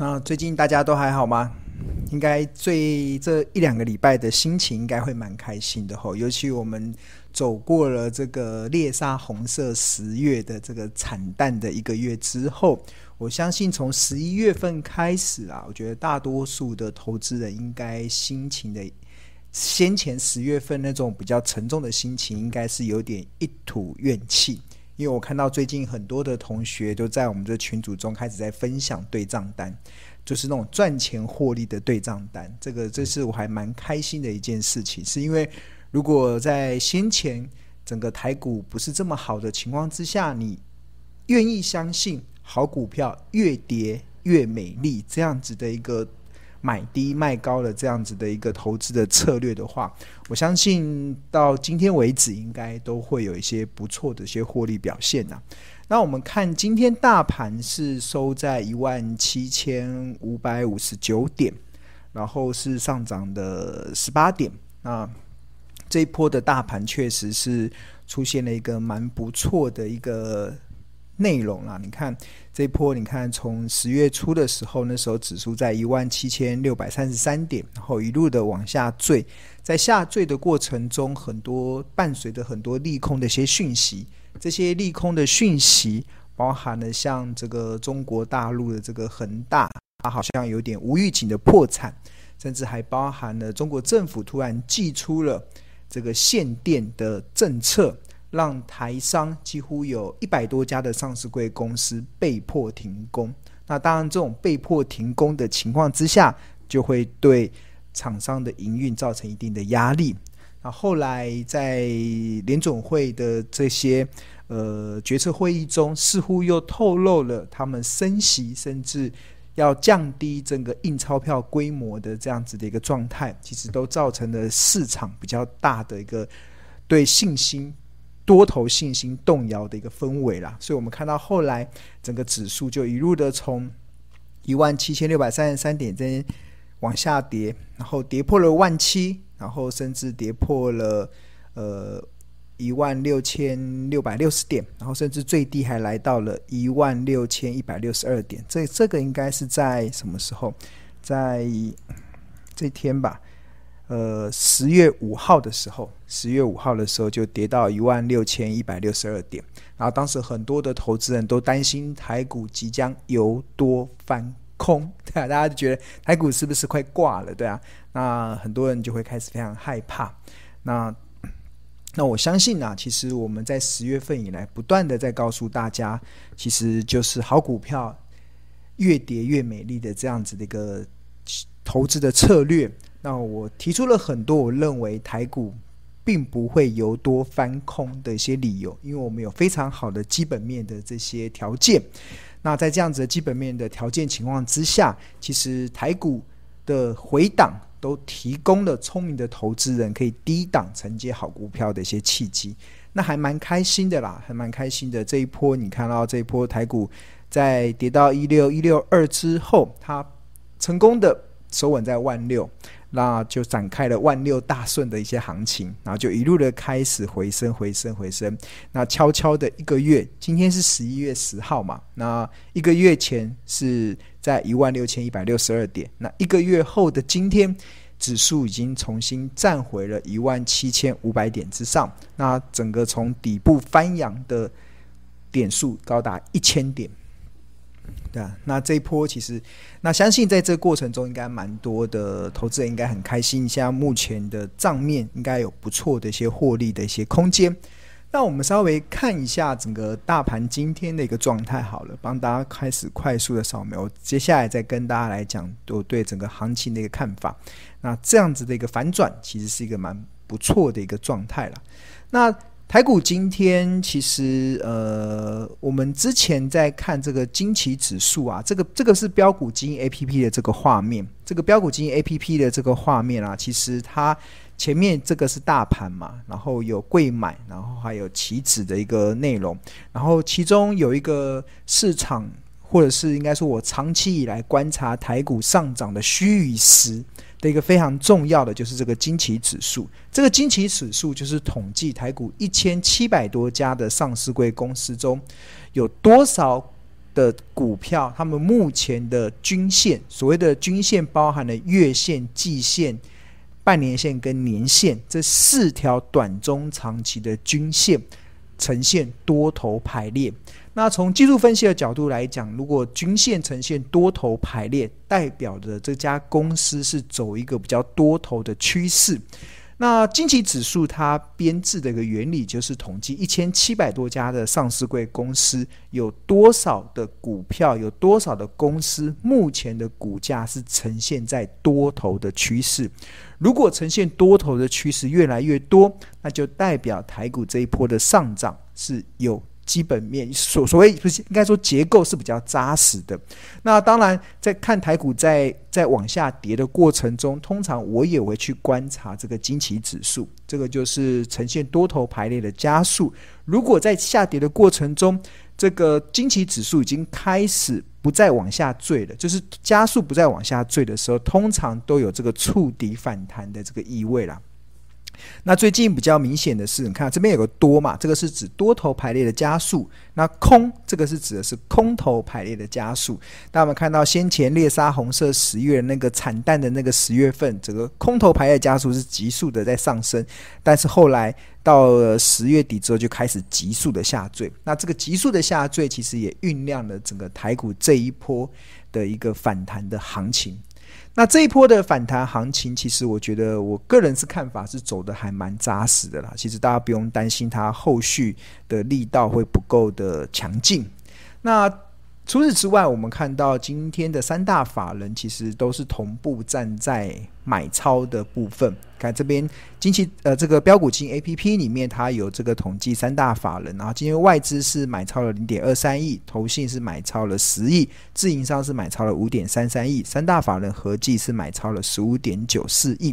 那最近大家都还好吗？应该最这一两个礼拜的心情应该会蛮开心的吼，尤其我们走过了这个猎杀红色十月的这个惨淡的一个月之后，我相信从十一月份开始啊，我觉得大多数的投资人应该心情的先前十月份那种比较沉重的心情，应该是有点一吐怨气。因为我看到最近很多的同学都在我们这群组中开始在分享对账单，就是那种赚钱获利的对账单。这个这是我还蛮开心的一件事情，是因为如果在先前整个台股不是这么好的情况之下，你愿意相信好股票越跌越美丽这样子的一个。买低卖高的这样子的一个投资的策略的话，我相信到今天为止应该都会有一些不错的一些获利表现呐。那我们看今天大盘是收在一万七千五百五十九点，然后是上涨的十八点。那这一波的大盘确实是出现了一个蛮不错的一个。内容啦，你看这波，你看从十月初的时候，那时候指数在一万七千六百三十三点，然后一路的往下坠，在下坠的过程中，很多伴随着很多利空的一些讯息，这些利空的讯息包含了像这个中国大陆的这个恒大，它好像有点无预警的破产，甚至还包含了中国政府突然祭出了这个限电的政策。让台商几乎有一百多家的上市柜公司被迫停工。那当然，这种被迫停工的情况之下，就会对厂商的营运造成一定的压力。那后来在联总会的这些呃决策会议中，似乎又透露了他们升息，甚至要降低整个印钞票规模的这样子的一个状态，其实都造成了市场比较大的一个对信心。多头信心动摇的一个氛围啦，所以我们看到后来整个指数就一路的从一万七千六百三十三点这往下跌，然后跌破了万七，然后甚至跌破了呃一万六千六百六十点，然后甚至最低还来到了一万六千一百六十二点。这这个应该是在什么时候？在这天吧。呃，十月五号的时候，十月五号的时候就跌到一万六千一百六十二点，然后当时很多的投资人都担心台股即将由多翻空，对啊，大家就觉得台股是不是快挂了，对啊，那很多人就会开始非常害怕。那那我相信啊，其实我们在十月份以来不断的在告诉大家，其实就是好股票越跌越美丽的这样子的一个投资的策略。那我提出了很多我认为台股并不会由多翻空的一些理由，因为我们有非常好的基本面的这些条件。那在这样子的基本面的条件情况之下，其实台股的回档都提供了聪明的投资人可以低档承接好股票的一些契机。那还蛮开心的啦，还蛮开心的。这一波你看到这一波台股在跌到一六一六二之后，它成功的守稳在万六。那就展开了万六大顺的一些行情，然后就一路的开始回升，回升，回升。那悄悄的一个月，今天是十一月十号嘛，那一个月前是在一万六千一百六十二点，那一个月后的今天，指数已经重新站回了一万七千五百点之上，那整个从底部翻扬的点数高达一千点。对啊，那这一波其实，那相信在这个过程中，应该蛮多的投资人应该很开心。现在目前的账面应该有不错的一些获利的一些空间。那我们稍微看一下整个大盘今天的一个状态好了，帮大家开始快速的扫描。接下来再跟大家来讲我对整个行情的一个看法。那这样子的一个反转，其实是一个蛮不错的一个状态了。那台股今天其实，呃，我们之前在看这个惊奇指数啊，这个这个是标股基因 A P P 的这个画面，这个标股基因 A P P 的这个画面啊，其实它前面这个是大盘嘛，然后有柜买，然后还有期指的一个内容，然后其中有一个市场，或者是应该说我长期以来观察台股上涨的虚与实。的一个非常重要的就是这个惊奇指数，这个惊奇指数就是统计台股一千七百多家的上市柜公司中，有多少的股票，他们目前的均线，所谓的均线包含了月线、季线、半年线跟年线这四条短中长期的均线呈现多头排列。那从技术分析的角度来讲，如果均线呈现多头排列，代表着这家公司是走一个比较多头的趋势。那金期指数它编制的一个原理就是统计一千七百多家的上市贵公司，有多少的股票，有多少的公司目前的股价是呈现在多头的趋势。如果呈现多头的趋势越来越多，那就代表台股这一波的上涨是有。基本面所所谓不是应该说结构是比较扎实的。那当然，在看台股在在往下跌的过程中，通常我也会去观察这个金奇指数，这个就是呈现多头排列的加速。如果在下跌的过程中，这个金奇指数已经开始不再往下坠了，就是加速不再往下坠的时候，通常都有这个触底反弹的这个意味了。那最近比较明显的是，你看这边有个多嘛，这个是指多头排列的加速。那空这个是指的是空头排列的加速。那我们看到先前猎杀红色十月那个惨淡的那个十月份，整个空头排列加速是急速的在上升，但是后来到了十月底之后就开始急速的下坠。那这个急速的下坠，其实也酝酿了整个台股这一波的一个反弹的行情。那这一波的反弹行情，其实我觉得我个人是看法是走的还蛮扎实的啦。其实大家不用担心它后续的力道会不够的强劲。那除此之外，我们看到今天的三大法人其实都是同步站在买超的部分。看这边，近期呃这个标股金 A P P 里面，它有这个统计三大法人，然后今天外资是买超了零点二三亿，投信是买超了十亿，自营商是买超了五点三三亿，三大法人合计是买超了十五点九四亿。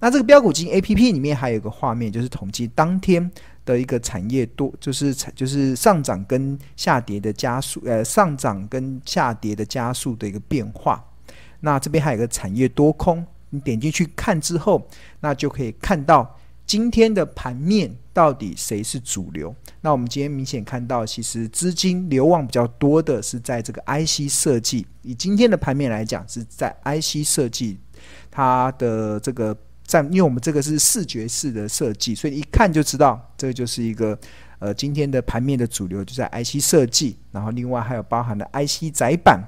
那这个标股金 A P P 里面还有一个画面，就是统计当天。的一个产业多就是产就是上涨跟下跌的加速，呃，上涨跟下跌的加速的一个变化。那这边还有一个产业多空，你点进去看之后，那就可以看到今天的盘面到底谁是主流。那我们今天明显看到，其实资金流往比较多的是在这个 IC 设计。以今天的盘面来讲，是在 IC 设计，它的这个。在，因为我们这个是视觉式的设计，所以一看就知道，这个就是一个呃今天的盘面的主流就在 IC 设计，然后另外还有包含了 IC 载板，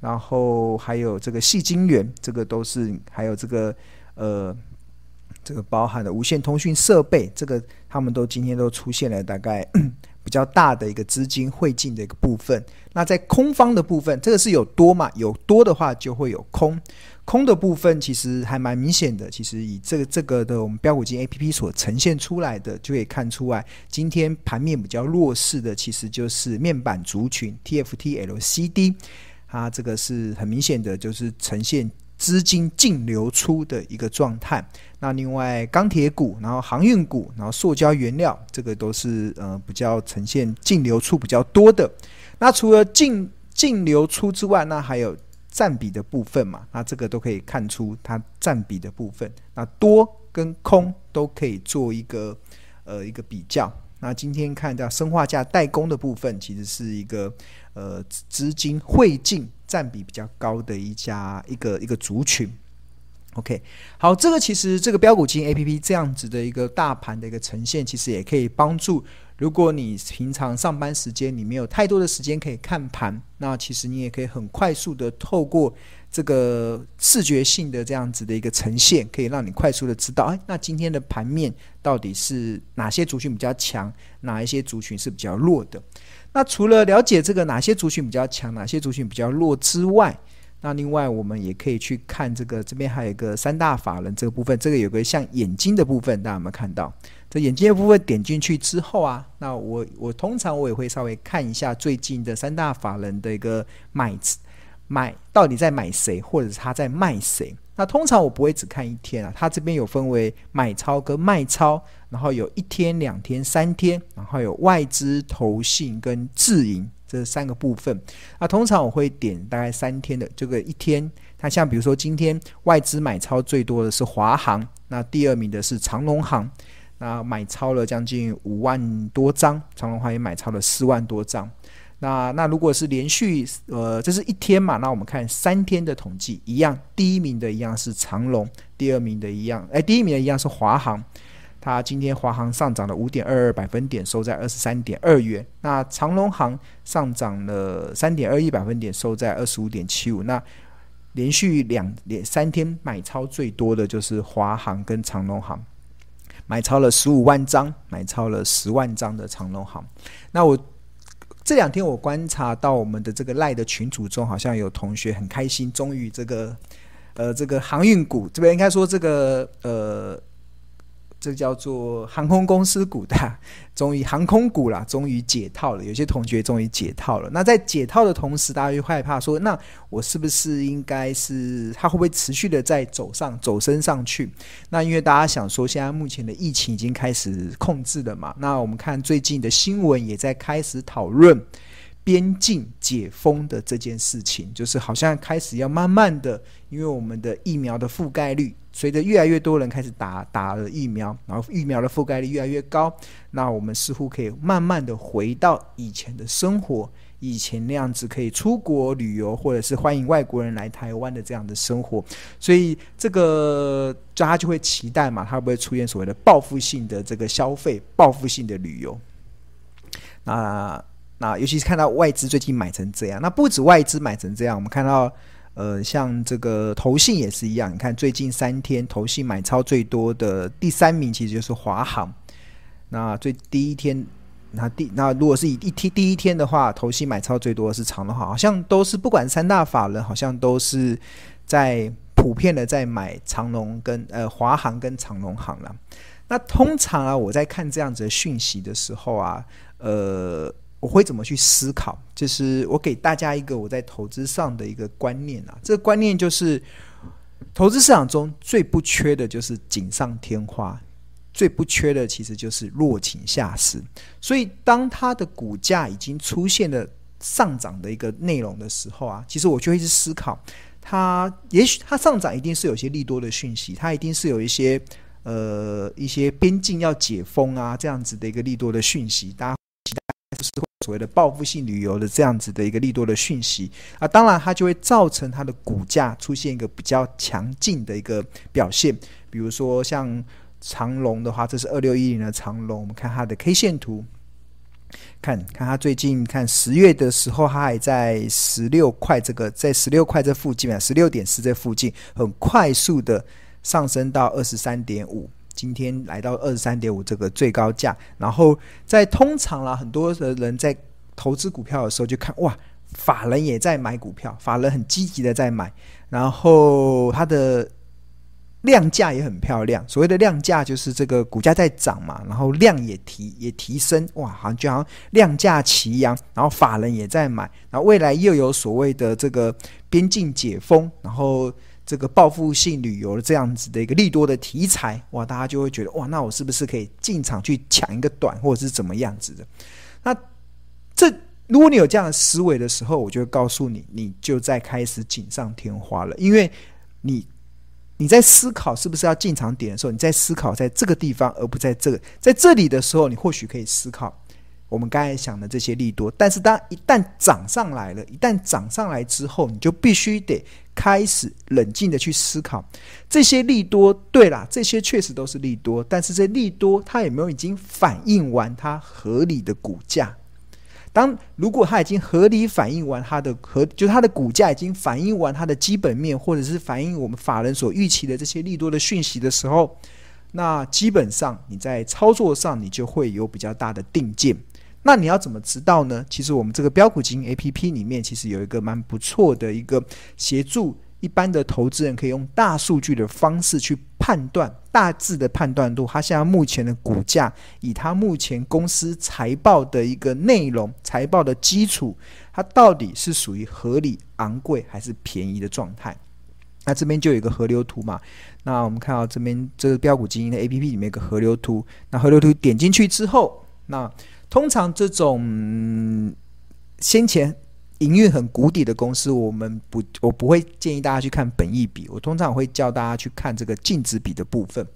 然后还有这个细晶圆，这个都是还有这个呃这个包含的无线通讯设备，这个他们都今天都出现了大概较大的一个资金汇进的一个部分。那在空方的部分，这个是有多嘛？有多的话就会有空。空的部分其实还蛮明显的，其实以这个这个的我们标股金 A P P 所呈现出来的，就可以看出来，今天盘面比较弱势的，其实就是面板族群 T F T L C D，它这个是很明显的，就是呈现资金净流出的一个状态。那另外钢铁股，然后航运股，然后塑胶原料，这个都是呃比较呈现净流出比较多的。那除了净净流出之外，那还有。占比的部分嘛，那这个都可以看出它占比的部分。那多跟空都可以做一个呃一个比较。那今天看到生化价代工的部分，其实是一个呃资金汇进占比比较高的一家一个一个族群。OK，好，这个其实这个标股金 APP 这样子的一个大盘的一个呈现，其实也可以帮助。如果你平常上班时间你没有太多的时间可以看盘，那其实你也可以很快速的透过这个视觉性的这样子的一个呈现，可以让你快速的知道，哎，那今天的盘面到底是哪些族群比较强，哪一些族群是比较弱的。那除了了解这个哪些族群比较强，哪些族群比较弱之外，那另外我们也可以去看这个这边还有一个三大法人这个部分，这个有个像眼睛的部分，大家有没有看到？这眼睛的部分点进去之后啊，那我我通常我也会稍微看一下最近的三大法人的一个买买到底在买谁，或者是他在卖谁。那通常我不会只看一天啊，他这边有分为买超跟卖超，然后有一天、两天、三天，然后有外资、投信跟自营这三个部分。那通常我会点大概三天的这个一天。那像比如说今天外资买超最多的是华航，那第二名的是长荣航。那买超了将近五万多张，长荣航也买超了四万多张。那那如果是连续呃，这是一天嘛？那我们看三天的统计，一样，第一名的一样是长龙，第二名的一样，哎，第一名的一样是华航，它今天华航上涨了五点二二百分点，收在二十三点二元。那长龙航上涨了三点二一百分点，收在二十五点七五。那连续两连三天买超最多的就是华航跟长龙航，买超了十五万张，买超了十万张的长龙航。那我。这两天我观察到我们的这个赖的群组中，好像有同学很开心，终于这个呃这个航运股这边应该说这个呃。这叫做航空公司股的，终于航空股啦，终于解套了。有些同学终于解套了。那在解套的同时，大家又害怕说，那我是不是应该是它会不会持续的在走上走升上去？那因为大家想说，现在目前的疫情已经开始控制了嘛。那我们看最近的新闻也在开始讨论边境解封的这件事情，就是好像开始要慢慢的，因为我们的疫苗的覆盖率。随着越来越多人开始打打了疫苗，然后疫苗的覆盖率越来越高，那我们似乎可以慢慢的回到以前的生活，以前那样子可以出国旅游，或者是欢迎外国人来台湾的这样的生活。所以这个大家就会期待嘛，它会不会出现所谓的报复性的这个消费，报复性的旅游？那那尤其是看到外资最近买成这样，那不止外资买成这样，我们看到。呃，像这个投信也是一样，你看最近三天投信买超最多的第三名其实就是华航。那最第一天，那第那如果是以一天第一天的话，投信买超最多的是长荣航，好像都是不管三大法人，好像都是在普遍的在买长荣跟呃华航跟长荣航了。那通常啊，我在看这样子的讯息的时候啊，呃。我会怎么去思考？就是我给大家一个我在投资上的一个观念啊，这个观念就是，投资市场中最不缺的就是锦上添花，最不缺的其实就是落井下石。所以，当它的股价已经出现了上涨的一个内容的时候啊，其实我就会去思考，它也许它上涨一定是有些利多的讯息，它一定是有一些呃一些边境要解封啊这样子的一个利多的讯息，大家期待所谓的报复性旅游的这样子的一个利多的讯息啊，当然它就会造成它的股价出现一个比较强劲的一个表现。比如说像长龙的话，这是二六一零的长龙，我们看它的 K 线图，看看它最近看十月的时候，它还在十六块这个在十六块这附近啊，十六点四这附近，很快速的上升到二十三点五。今天来到二十三点五这个最高价，然后在通常啦，很多的人在投资股票的时候就看哇，法人也在买股票，法人很积极的在买，然后它的量价也很漂亮。所谓的量价就是这个股价在涨嘛，然后量也提也提升，哇，好像就好像量价齐扬，然后法人也在买，然后未来又有所谓的这个边境解封，然后。这个报复性旅游的这样子的一个利多的题材，哇，大家就会觉得哇，那我是不是可以进场去抢一个短，或者是怎么样子的？那这如果你有这样的思维的时候，我就会告诉你，你就在开始锦上添花了，因为你你在思考是不是要进场点的时候，你在思考在这个地方，而不在这个在这里的时候，你或许可以思考。我们刚才想的这些利多，但是当一旦涨上来了，一旦涨上来之后，你就必须得开始冷静的去思考这些利多。对啦，这些确实都是利多，但是这利多它有没有已经反映完它合理的股价？当如果它已经合理反映完它的合，就它的股价已经反映完它的基本面，或者是反映我们法人所预期的这些利多的讯息的时候，那基本上你在操作上你就会有比较大的定见。那你要怎么知道呢？其实我们这个标股金 APP 里面其实有一个蛮不错的一个协助一般的投资人可以用大数据的方式去判断大致的判断度，它现在目前的股价，以它目前公司财报的一个内容、财报的基础，它到底是属于合理、昂贵还是便宜的状态？那这边就有一个河流图嘛。那我们看到这边这个标股基金的 APP 里面有个河流图，那河流图点进去之后，那通常这种先前营运很谷底的公司，我们不，我不会建议大家去看本益比，我通常会教大家去看这个净值比的部分。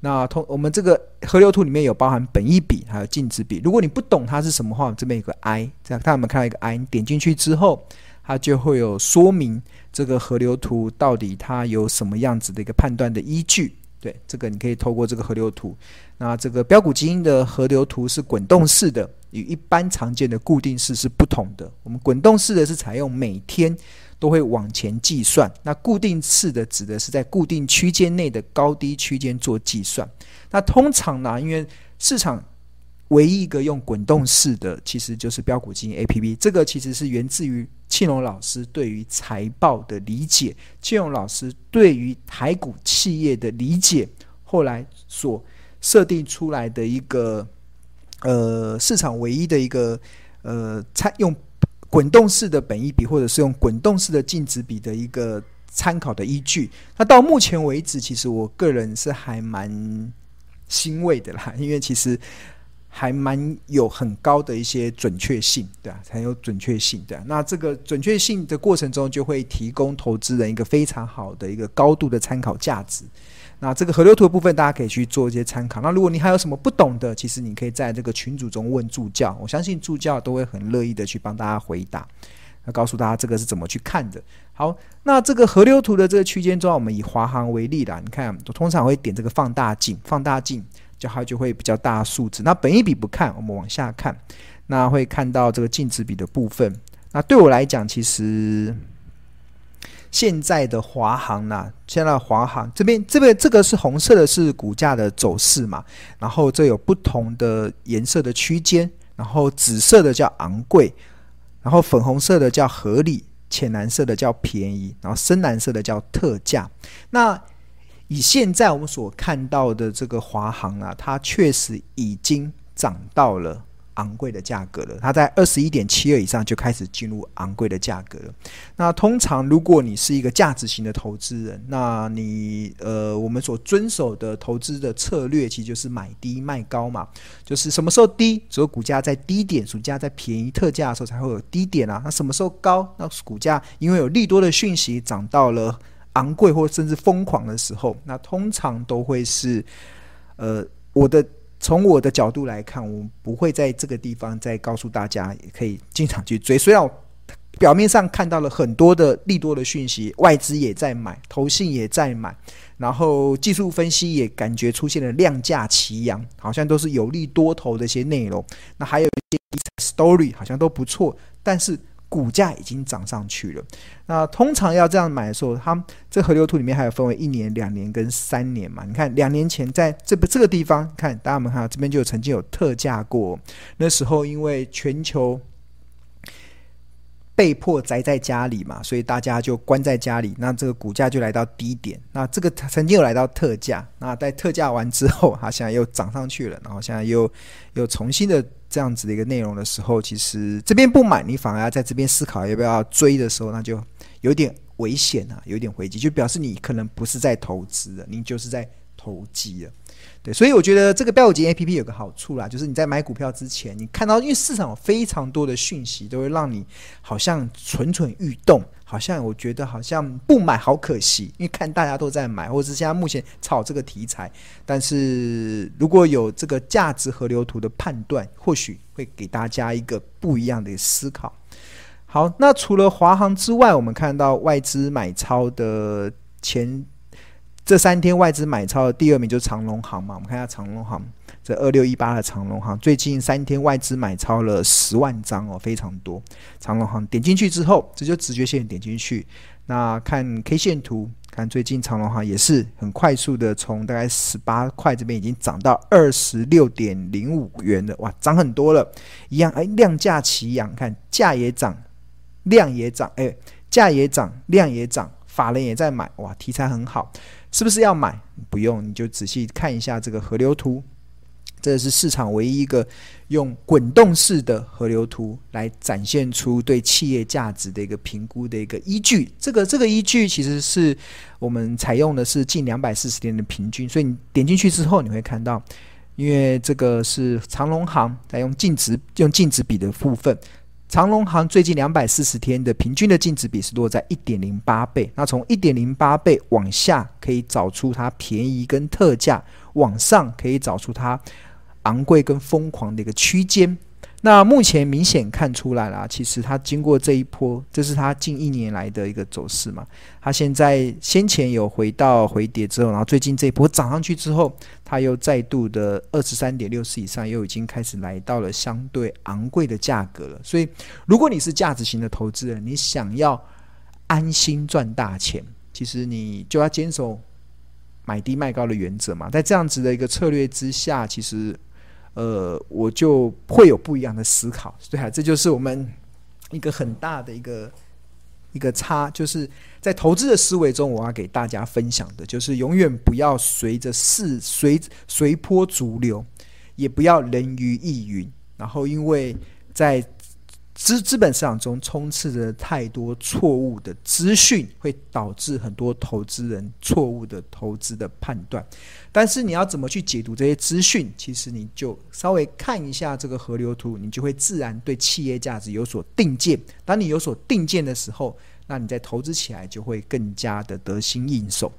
那通我们这个河流图里面有包含本益比还有净值比。如果你不懂它是什么话，这边有个 I，这样看有没有看到一个 I？你点进去之后，它就会有说明这个河流图到底它有什么样子的一个判断的依据。对，这个你可以透过这个河流图。那这个标股基金的河流图是滚动式的，与一般常见的固定式是不同的。我们滚动式的是采用每天。都会往前计算，那固定式的指的是在固定区间内的高低区间做计算。那通常呢，因为市场唯一一个用滚动式的，其实就是标股基金 APP。这个其实是源自于庆隆老师对于财报的理解，庆隆老师对于台股企业的理解，后来所设定出来的一个呃市场唯一的一个呃采用。滚动式的本益比，或者是用滚动式的净值比的一个参考的依据。那到目前为止，其实我个人是还蛮欣慰的啦，因为其实还蛮有很高的一些准确性，对啊，很有准确性，对。那这个准确性的过程中，就会提供投资人一个非常好的一个高度的参考价值。那这个河流图的部分，大家可以去做一些参考。那如果你还有什么不懂的，其实你可以在这个群组中问助教，我相信助教都会很乐意的去帮大家回答，那告诉大家这个是怎么去看的。好，那这个河流图的这个区间中，我们以华航为例啦，你看，通常会点这个放大镜，放大镜就它就会比较大数字。那本一笔不看，我们往下看，那会看到这个净值比的部分。那对我来讲，其实。现在的华航呢，现在华航这边这边这个是红色的，是股价的走势嘛。然后这有不同的颜色的区间，然后紫色的叫昂贵，然后粉红色的叫合理，浅蓝色的叫便宜，然后深蓝色的叫特价。那以现在我们所看到的这个华航啊，它确实已经涨到了。昂贵的价格了，它在二十一点七二以上就开始进入昂贵的价格了。那通常如果你是一个价值型的投资人，那你呃，我们所遵守的投资的策略其实就是买低卖高嘛，就是什么时候低，只有股价在低点，股价在便宜特价的时候才会有低点啊。那什么时候高，那股价因为有利多的讯息涨到了昂贵或甚至疯狂的时候，那通常都会是呃我的。从我的角度来看，我不会在这个地方再告诉大家，也可以经常去追。虽然我表面上看到了很多的利多的讯息，外资也在买，投信也在买，然后技术分析也感觉出现了量价齐扬，好像都是有利多头的一些内容。那还有一些 story 好像都不错，但是。股价已经涨上去了。那通常要这样买的时候，它这河流图里面还有分为一年、两年跟三年嘛？你看两年前在这个这个地方，看大家们看这边就曾经有特价过。那时候因为全球被迫宅在家里嘛，所以大家就关在家里，那这个股价就来到低点。那这个曾经有来到特价，那在特价完之后，它现在又涨上去了，然后现在又又重新的。这样子的一个内容的时候，其实这边不买，你反而要在这边思考要不要追的时候，那就有点危险啊，有点危机，就表示你可能不是在投资的，你就是在投机了。所以我觉得这个飙股基金 APP 有个好处啦，就是你在买股票之前，你看到因为市场有非常多的讯息，都会让你好像蠢蠢欲动。好像我觉得好像不买好可惜，因为看大家都在买，或者是现在目前炒这个题材。但是如果有这个价值河流图的判断，或许会给大家一个不一样的思考。好，那除了华航之外，我们看到外资买超的前这三天外资买超的第二名就是长隆行嘛，我们看一下长隆行。这二六一八的长隆行，最近三天外资买超了十万张哦，非常多。长隆行点进去之后，这就直觉线点进去，那看 K 线图，看最近长隆行也是很快速的，从大概十八块这边已经涨到二十六点零五元了，哇，涨很多了。一样，哎，量价齐扬，看价也涨，量也涨，哎，价也涨，量也涨，法人也在买，哇，题材很好，是不是要买？不用，你就仔细看一下这个河流图。这是市场唯一一个用滚动式的河流图来展现出对企业价值的一个评估的一个依据。这个这个依据其实是我们采用的是近两百四十天的平均，所以你点进去之后，你会看到，因为这个是长荣航在用净值用净值比的部分，长隆行最近两百四十天的平均的净值比是落在一点零八倍。那从一点零八倍往下可以找出它便宜跟特价，往上可以找出它昂贵跟疯狂的一个区间。那目前明显看出来了，其实它经过这一波，这是它近一年来的一个走势嘛。它现在先前有回到回跌之后，然后最近这一波涨上去之后，它又再度的二十三点六四以上，又已经开始来到了相对昂贵的价格了。所以，如果你是价值型的投资人，你想要安心赚大钱，其实你就要坚守买低卖高的原则嘛。在这样子的一个策略之下，其实。呃，我就会有不一样的思考，对啊，这就是我们一个很大的一个一个差，就是在投资的思维中，我要给大家分享的，就是永远不要随着势随随波逐流，也不要人云亦云，然后因为在。资资本市场中充斥着太多错误的资讯，会导致很多投资人错误的投资的判断。但是你要怎么去解读这些资讯？其实你就稍微看一下这个河流图，你就会自然对企业价值有所定见。当你有所定见的时候，那你在投资起来就会更加的得心应手。